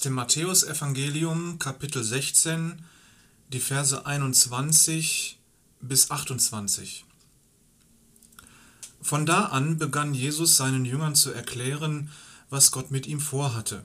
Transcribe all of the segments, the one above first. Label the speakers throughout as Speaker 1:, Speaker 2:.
Speaker 1: Aus dem Matthäusevangelium Kapitel 16, die Verse 21 bis 28. Von da an begann Jesus seinen Jüngern zu erklären, was Gott mit ihm vorhatte.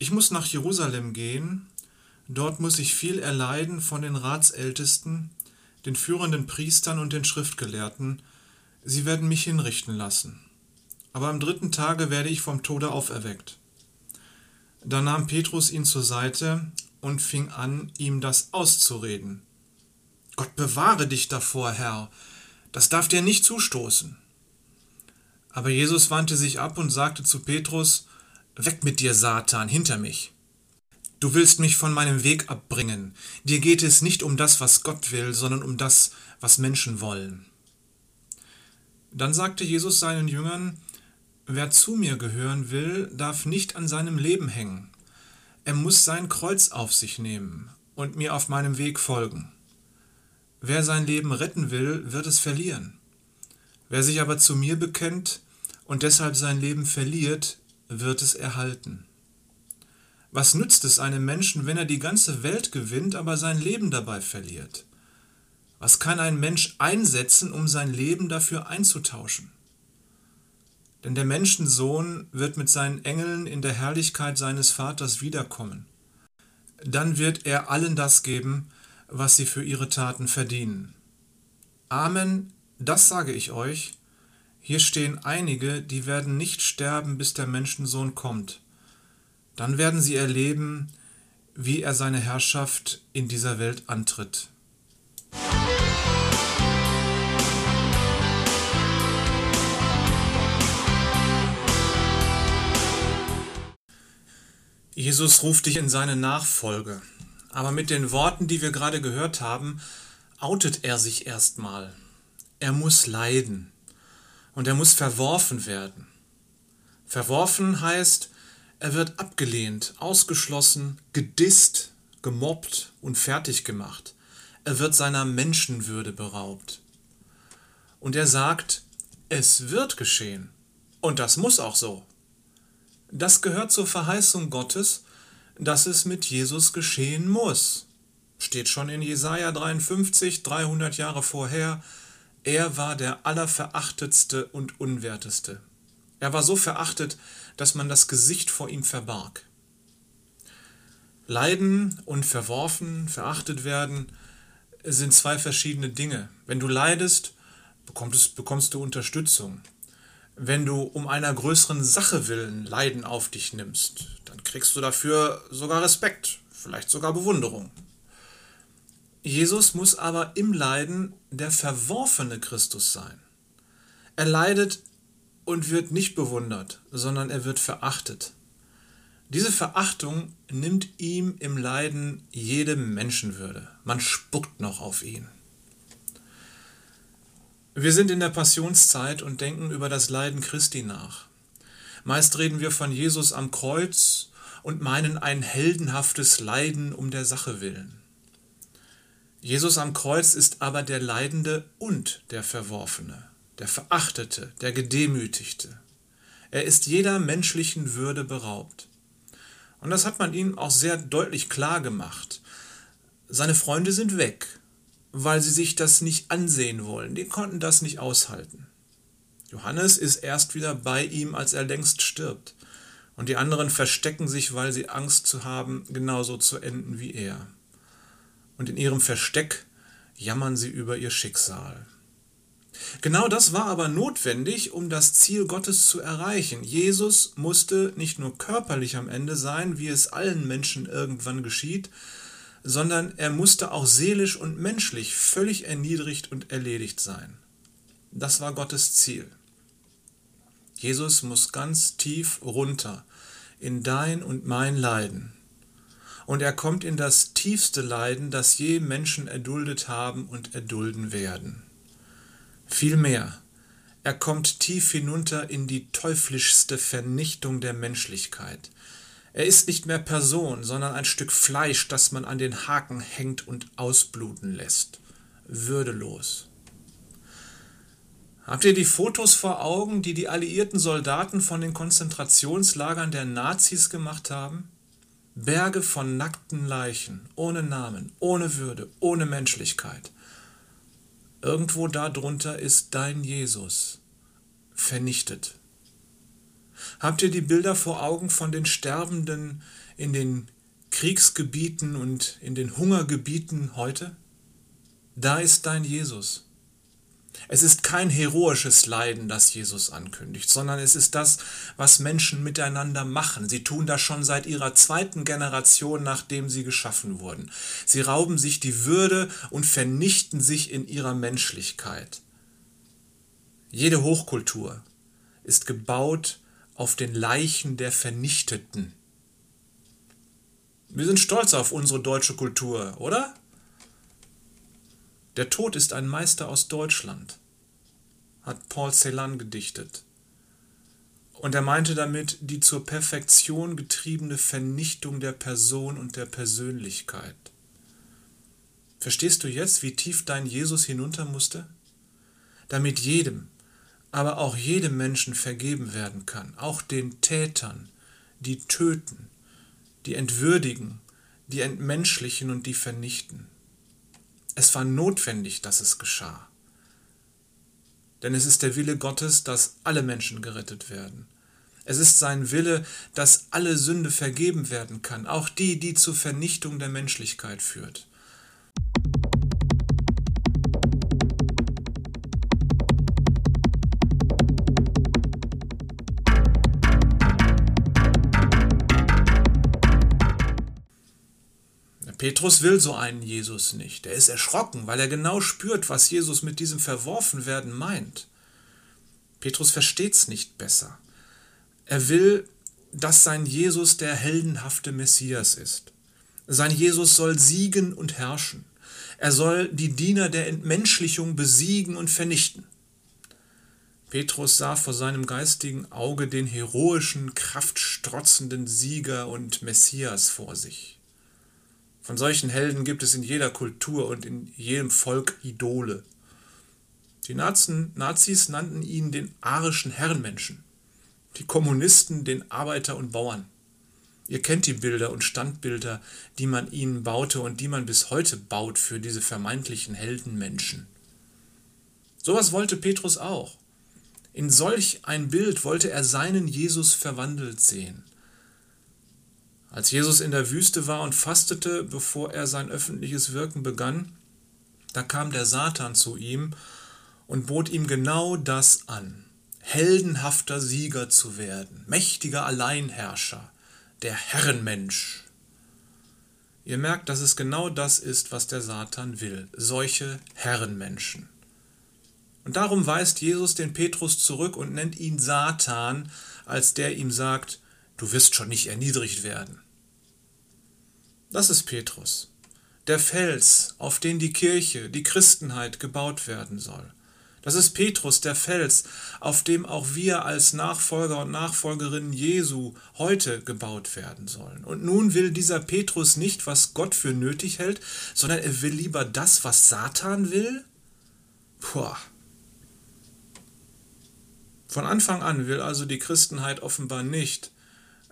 Speaker 1: Ich muss nach Jerusalem gehen, dort muss ich viel erleiden von den Ratsältesten, den führenden Priestern und den Schriftgelehrten, sie werden mich hinrichten lassen. Aber am dritten Tage werde ich vom Tode auferweckt. Da nahm Petrus ihn zur Seite und fing an, ihm das auszureden. Gott bewahre dich davor, Herr, das darf dir nicht zustoßen. Aber Jesus wandte sich ab und sagte zu Petrus, Weg mit dir, Satan, hinter mich. Du willst mich von meinem Weg abbringen. Dir geht es nicht um das, was Gott will, sondern um das, was Menschen wollen. Dann sagte Jesus seinen Jüngern, Wer zu mir gehören will, darf nicht an seinem Leben hängen. Er muss sein Kreuz auf sich nehmen und mir auf meinem Weg folgen. Wer sein Leben retten will, wird es verlieren. Wer sich aber zu mir bekennt und deshalb sein Leben verliert, wird es erhalten. Was nützt es einem Menschen, wenn er die ganze Welt gewinnt, aber sein Leben dabei verliert? Was kann ein Mensch einsetzen, um sein Leben dafür einzutauschen? Denn der Menschensohn wird mit seinen Engeln in der Herrlichkeit seines Vaters wiederkommen. Dann wird er allen das geben, was sie für ihre Taten verdienen. Amen, das sage ich euch. Hier stehen einige, die werden nicht sterben, bis der Menschensohn kommt. Dann werden sie erleben, wie er seine Herrschaft in dieser Welt antritt. Jesus ruft dich in seine Nachfolge. Aber mit den Worten, die wir gerade gehört haben, outet er sich erstmal. Er muss leiden und er muss verworfen werden. Verworfen heißt, er wird abgelehnt, ausgeschlossen, gedisst, gemobbt und fertig gemacht. Er wird seiner Menschenwürde beraubt. Und er sagt, es wird geschehen. Und das muss auch so. Das gehört zur Verheißung Gottes, dass es mit Jesus geschehen muss. Steht schon in Jesaja 53, 300 Jahre vorher. Er war der allerverachtetste und unwerteste. Er war so verachtet, dass man das Gesicht vor ihm verbarg. Leiden und verworfen, verachtet werden sind zwei verschiedene Dinge. Wenn du leidest, bekommst, bekommst du Unterstützung wenn du um einer größeren Sache willen Leiden auf dich nimmst, dann kriegst du dafür sogar Respekt, vielleicht sogar Bewunderung. Jesus muss aber im Leiden der verworfene Christus sein. Er leidet und wird nicht bewundert, sondern er wird verachtet. Diese Verachtung nimmt ihm im Leiden jede Menschenwürde. Man spuckt noch auf ihn. Wir sind in der Passionszeit und denken über das Leiden Christi nach. Meist reden wir von Jesus am Kreuz und meinen ein heldenhaftes Leiden um der Sache willen. Jesus am Kreuz ist aber der Leidende und der Verworfene, der Verachtete, der Gedemütigte. Er ist jeder menschlichen Würde beraubt. Und das hat man ihm auch sehr deutlich klar gemacht. Seine Freunde sind weg, weil sie sich das nicht ansehen wollen. Die konnten das nicht aushalten. Johannes ist erst wieder bei ihm, als er längst stirbt. Und die anderen verstecken sich, weil sie Angst zu haben, genauso zu enden wie er. Und in ihrem Versteck jammern sie über ihr Schicksal. Genau das war aber notwendig, um das Ziel Gottes zu erreichen. Jesus musste nicht nur körperlich am Ende sein, wie es allen Menschen irgendwann geschieht, sondern er musste auch seelisch und menschlich völlig erniedrigt und erledigt sein. Das war Gottes Ziel. Jesus muss ganz tief runter in dein und mein Leiden. Und er kommt in das tiefste Leiden, das je Menschen erduldet haben und erdulden werden. Vielmehr, er kommt tief hinunter in die teuflischste Vernichtung der Menschlichkeit, er ist nicht mehr Person, sondern ein Stück Fleisch, das man an den Haken hängt und ausbluten lässt. Würdelos. Habt ihr die Fotos vor Augen, die die alliierten Soldaten von den Konzentrationslagern der Nazis gemacht haben? Berge von nackten Leichen, ohne Namen, ohne Würde, ohne Menschlichkeit. Irgendwo darunter ist dein Jesus, vernichtet. Habt ihr die Bilder vor Augen von den Sterbenden in den Kriegsgebieten und in den Hungergebieten heute? Da ist dein Jesus. Es ist kein heroisches Leiden, das Jesus ankündigt, sondern es ist das, was Menschen miteinander machen. Sie tun das schon seit ihrer zweiten Generation, nachdem sie geschaffen wurden. Sie rauben sich die Würde und vernichten sich in ihrer Menschlichkeit. Jede Hochkultur ist gebaut auf den Leichen der Vernichteten. Wir sind stolz auf unsere deutsche Kultur, oder? Der Tod ist ein Meister aus Deutschland, hat Paul Celan gedichtet. Und er meinte damit die zur Perfektion getriebene Vernichtung der Person und der Persönlichkeit. Verstehst du jetzt, wie tief dein Jesus hinunter musste? Damit jedem, aber auch jedem Menschen vergeben werden kann, auch den Tätern, die töten, die entwürdigen, die entmenschlichen und die vernichten. Es war notwendig, dass es geschah. Denn es ist der Wille Gottes, dass alle Menschen gerettet werden. Es ist sein Wille, dass alle Sünde vergeben werden kann, auch die, die zur Vernichtung der Menschlichkeit führt. Petrus will so einen Jesus nicht. Er ist erschrocken, weil er genau spürt, was Jesus mit diesem Verworfenwerden meint. Petrus versteht es nicht besser. Er will, dass sein Jesus der heldenhafte Messias ist. Sein Jesus soll siegen und herrschen. Er soll die Diener der Entmenschlichung besiegen und vernichten. Petrus sah vor seinem geistigen Auge den heroischen, kraftstrotzenden Sieger und Messias vor sich. Von solchen Helden gibt es in jeder Kultur und in jedem Volk Idole. Die Nazis nannten ihn den arischen Herrenmenschen, die Kommunisten den Arbeiter und Bauern. Ihr kennt die Bilder und Standbilder, die man ihnen baute und die man bis heute baut für diese vermeintlichen Heldenmenschen. Sowas wollte Petrus auch. In solch ein Bild wollte er seinen Jesus verwandelt sehen. Als Jesus in der Wüste war und fastete, bevor er sein öffentliches Wirken begann, da kam der Satan zu ihm und bot ihm genau das an, heldenhafter Sieger zu werden, mächtiger Alleinherrscher, der Herrenmensch. Ihr merkt, dass es genau das ist, was der Satan will, solche Herrenmenschen. Und darum weist Jesus den Petrus zurück und nennt ihn Satan, als der ihm sagt, du wirst schon nicht erniedrigt werden. Das ist Petrus, der Fels, auf den die Kirche, die Christenheit gebaut werden soll. Das ist Petrus, der Fels, auf dem auch wir als Nachfolger und Nachfolgerinnen Jesu heute gebaut werden sollen. Und nun will dieser Petrus nicht, was Gott für nötig hält, sondern er will lieber das, was Satan will? Puh. Von Anfang an will also die Christenheit offenbar nicht,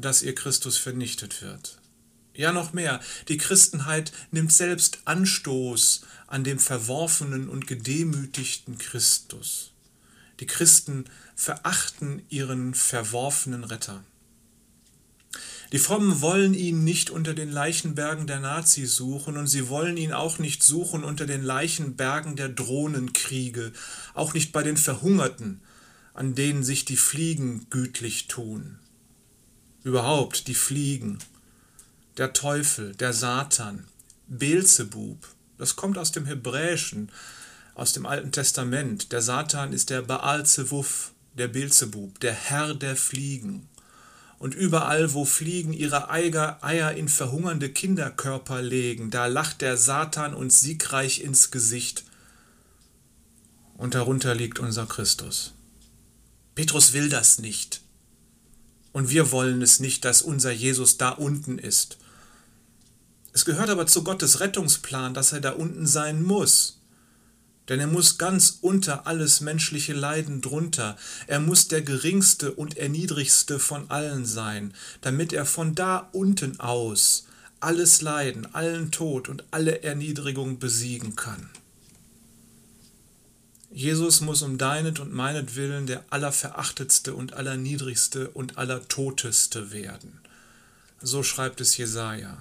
Speaker 1: dass ihr Christus vernichtet wird. Ja, noch mehr, die Christenheit nimmt selbst Anstoß an dem verworfenen und gedemütigten Christus. Die Christen verachten ihren verworfenen Retter. Die Frommen wollen ihn nicht unter den Leichenbergen der Nazis suchen und sie wollen ihn auch nicht suchen unter den Leichenbergen der Drohnenkriege, auch nicht bei den Verhungerten, an denen sich die Fliegen gütlich tun überhaupt die Fliegen, der Teufel, der Satan, Beelzebub, das kommt aus dem Hebräischen, aus dem Alten Testament. Der Satan ist der Baal Zewuf, der Beelzebub, der Herr der Fliegen. Und überall, wo Fliegen ihre Eier in verhungernde Kinderkörper legen, da lacht der Satan uns siegreich ins Gesicht. Und darunter liegt unser Christus. Petrus will das nicht. Und wir wollen es nicht, dass unser Jesus da unten ist. Es gehört aber zu Gottes Rettungsplan, dass er da unten sein muss. Denn er muss ganz unter alles menschliche Leiden drunter, er muss der geringste und erniedrigste von allen sein, damit er von da unten aus alles Leiden, allen Tod und alle Erniedrigung besiegen kann. Jesus muss um deinet und meinet Willen der allerverachtetste und allerniedrigste und allertoteste werden. So schreibt es Jesaja.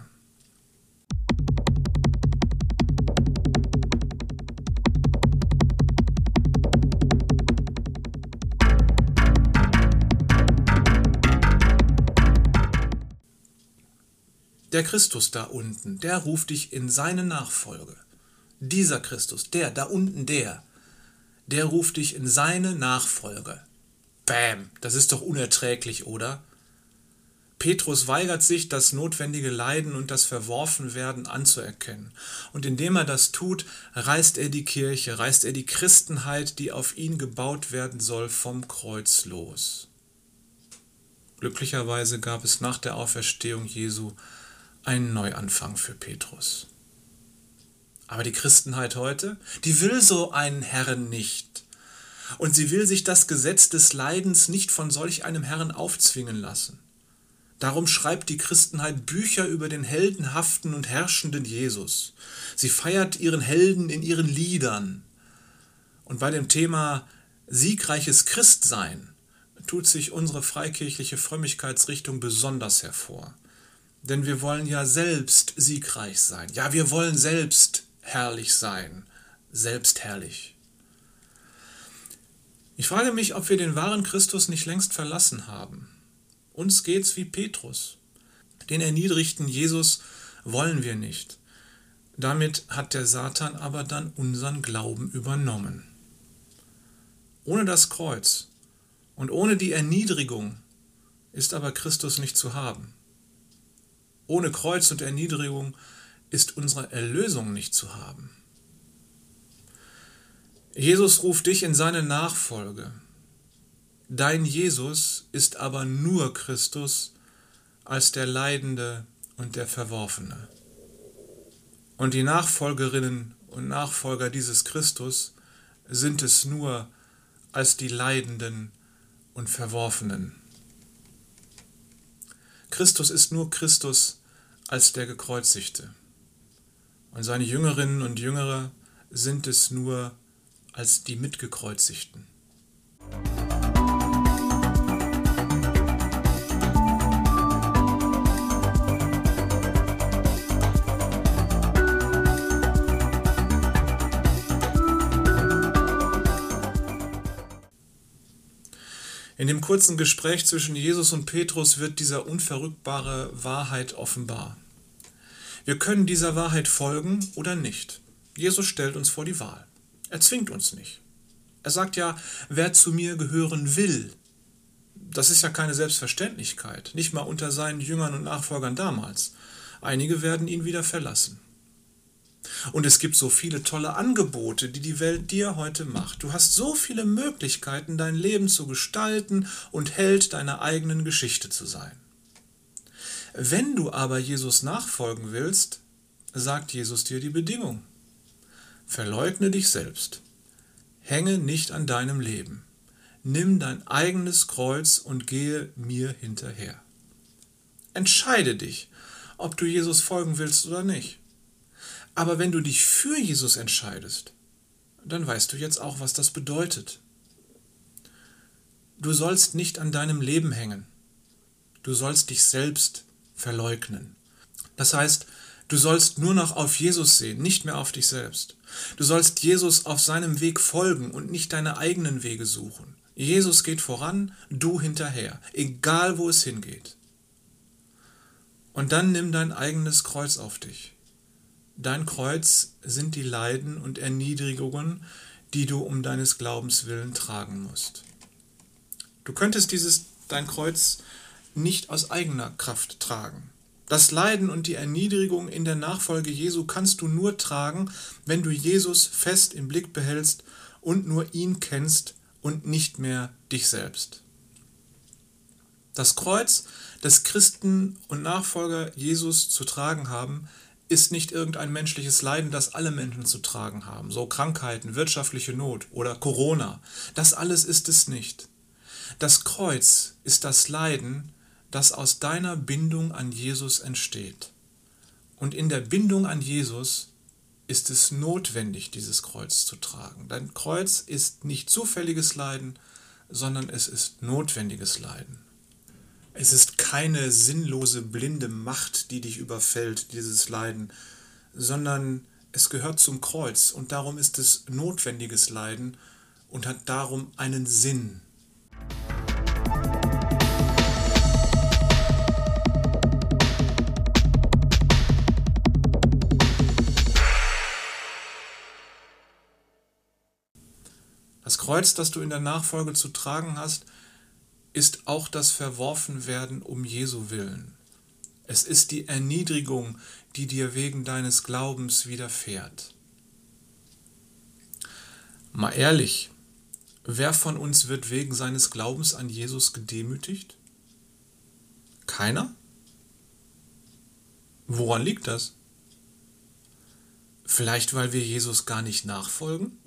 Speaker 1: Der Christus da unten, der ruft dich in seine Nachfolge. Dieser Christus, der, da unten der, der ruft dich in seine Nachfolge. Bäm, das ist doch unerträglich, oder? Petrus weigert sich, das notwendige Leiden und das Verworfenwerden anzuerkennen. Und indem er das tut, reißt er die Kirche, reißt er die Christenheit, die auf ihn gebaut werden soll, vom Kreuz los. Glücklicherweise gab es nach der Auferstehung Jesu ein Neuanfang für Petrus. Aber die Christenheit heute, die will so einen Herrn nicht. Und sie will sich das Gesetz des Leidens nicht von solch einem Herrn aufzwingen lassen. Darum schreibt die Christenheit Bücher über den heldenhaften und herrschenden Jesus. Sie feiert ihren Helden in ihren Liedern. Und bei dem Thema siegreiches Christsein tut sich unsere freikirchliche Frömmigkeitsrichtung besonders hervor. Denn wir wollen ja selbst siegreich sein. Ja, wir wollen selbst herrlich sein. Selbst herrlich. Ich frage mich, ob wir den wahren Christus nicht längst verlassen haben. Uns geht's wie Petrus. Den erniedrigten Jesus wollen wir nicht. Damit hat der Satan aber dann unseren Glauben übernommen. Ohne das Kreuz und ohne die Erniedrigung ist aber Christus nicht zu haben. Ohne Kreuz und Erniedrigung ist unsere Erlösung nicht zu haben. Jesus ruft dich in seine Nachfolge. Dein Jesus ist aber nur Christus als der Leidende und der Verworfene. Und die Nachfolgerinnen und Nachfolger dieses Christus sind es nur als die Leidenden und Verworfenen. Christus ist nur Christus als der Gekreuzigte. Und seine Jüngerinnen und Jüngere sind es nur als die Mitgekreuzigten. In dem kurzen Gespräch zwischen Jesus und Petrus wird dieser unverrückbare Wahrheit offenbar. Wir können dieser Wahrheit folgen oder nicht. Jesus stellt uns vor die Wahl. Er zwingt uns nicht. Er sagt ja, wer zu mir gehören will. Das ist ja keine Selbstverständlichkeit, nicht mal unter seinen Jüngern und Nachfolgern damals. Einige werden ihn wieder verlassen. Und es gibt so viele tolle Angebote, die die Welt dir heute macht. Du hast so viele Möglichkeiten, dein Leben zu gestalten und Held deiner eigenen Geschichte zu sein. Wenn du aber Jesus nachfolgen willst, sagt Jesus dir die Bedingung. Verleugne dich selbst. Hänge nicht an deinem Leben. Nimm dein eigenes Kreuz und gehe mir hinterher. Entscheide dich, ob du Jesus folgen willst oder nicht. Aber wenn du dich für Jesus entscheidest, dann weißt du jetzt auch, was das bedeutet. Du sollst nicht an deinem Leben hängen. Du sollst dich selbst verleugnen. Das heißt, du sollst nur noch auf Jesus sehen, nicht mehr auf dich selbst. Du sollst Jesus auf seinem Weg folgen und nicht deine eigenen Wege suchen. Jesus geht voran, du hinterher, egal wo es hingeht. Und dann nimm dein eigenes Kreuz auf dich. Dein Kreuz sind die Leiden und Erniedrigungen, die du um deines Glaubens willen tragen musst. Du könntest dieses dein Kreuz nicht aus eigener Kraft tragen. Das Leiden und die Erniedrigung in der Nachfolge Jesu kannst du nur tragen, wenn du Jesus fest im Blick behältst und nur ihn kennst und nicht mehr dich selbst. Das Kreuz, das Christen und Nachfolger Jesus zu tragen haben, ist nicht irgendein menschliches Leiden, das alle Menschen zu tragen haben, so Krankheiten, wirtschaftliche Not oder Corona. Das alles ist es nicht. Das Kreuz ist das Leiden, das aus deiner Bindung an Jesus entsteht. Und in der Bindung an Jesus ist es notwendig, dieses Kreuz zu tragen. Dein Kreuz ist nicht zufälliges Leiden, sondern es ist notwendiges Leiden. Es ist keine sinnlose, blinde Macht, die dich überfällt, dieses Leiden, sondern es gehört zum Kreuz und darum ist es notwendiges Leiden und hat darum einen Sinn. Kreuz, das du in der Nachfolge zu tragen hast, ist auch das Verworfenwerden um Jesu willen. Es ist die Erniedrigung, die dir wegen deines Glaubens widerfährt. Mal ehrlich, wer von uns wird wegen seines Glaubens an Jesus gedemütigt? Keiner? Woran liegt das? Vielleicht weil wir Jesus gar nicht nachfolgen?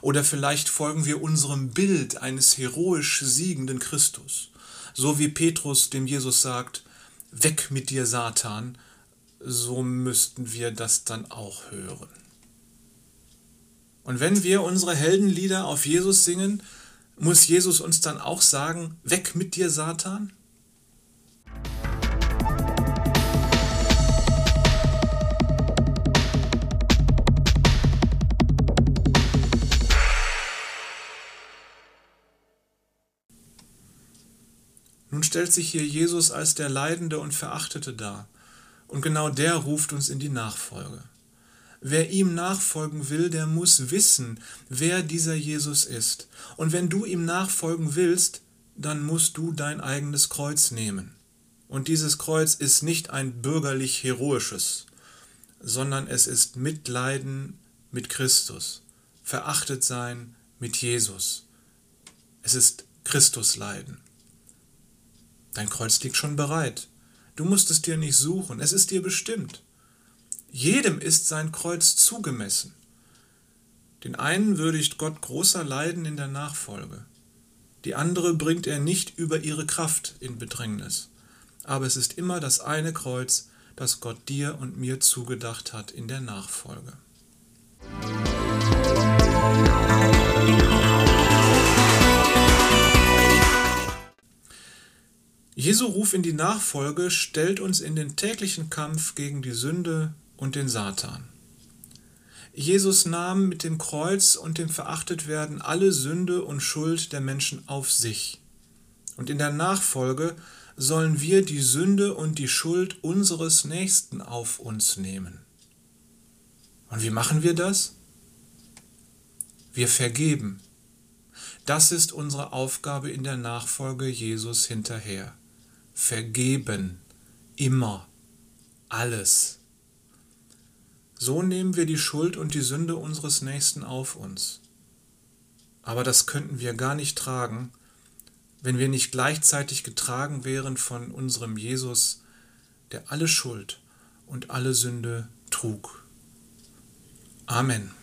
Speaker 1: Oder vielleicht folgen wir unserem Bild eines heroisch siegenden Christus, so wie Petrus dem Jesus sagt, weg mit dir Satan, so müssten wir das dann auch hören. Und wenn wir unsere Heldenlieder auf Jesus singen, muss Jesus uns dann auch sagen, weg mit dir Satan? Stellt sich hier Jesus als der Leidende und Verachtete dar. Und genau der ruft uns in die Nachfolge. Wer ihm nachfolgen will, der muss wissen, wer dieser Jesus ist. Und wenn du ihm nachfolgen willst, dann musst du dein eigenes Kreuz nehmen. Und dieses Kreuz ist nicht ein bürgerlich heroisches, sondern es ist Mitleiden mit Christus, verachtet sein mit Jesus. Es ist Christusleiden. Dein Kreuz liegt schon bereit. Du musst es dir nicht suchen, es ist dir bestimmt. Jedem ist sein Kreuz zugemessen. Den einen würdigt Gott großer Leiden in der Nachfolge, die andere bringt er nicht über ihre Kraft in Bedrängnis. Aber es ist immer das eine Kreuz, das Gott dir und mir zugedacht hat in der Nachfolge. Jesu Ruf in die Nachfolge stellt uns in den täglichen Kampf gegen die Sünde und den Satan. Jesus nahm mit dem Kreuz und dem Verachtetwerden alle Sünde und Schuld der Menschen auf sich. Und in der Nachfolge sollen wir die Sünde und die Schuld unseres Nächsten auf uns nehmen. Und wie machen wir das? Wir vergeben. Das ist unsere Aufgabe in der Nachfolge Jesus hinterher vergeben, immer, alles. So nehmen wir die Schuld und die Sünde unseres Nächsten auf uns. Aber das könnten wir gar nicht tragen, wenn wir nicht gleichzeitig getragen wären von unserem Jesus, der alle Schuld und alle Sünde trug. Amen.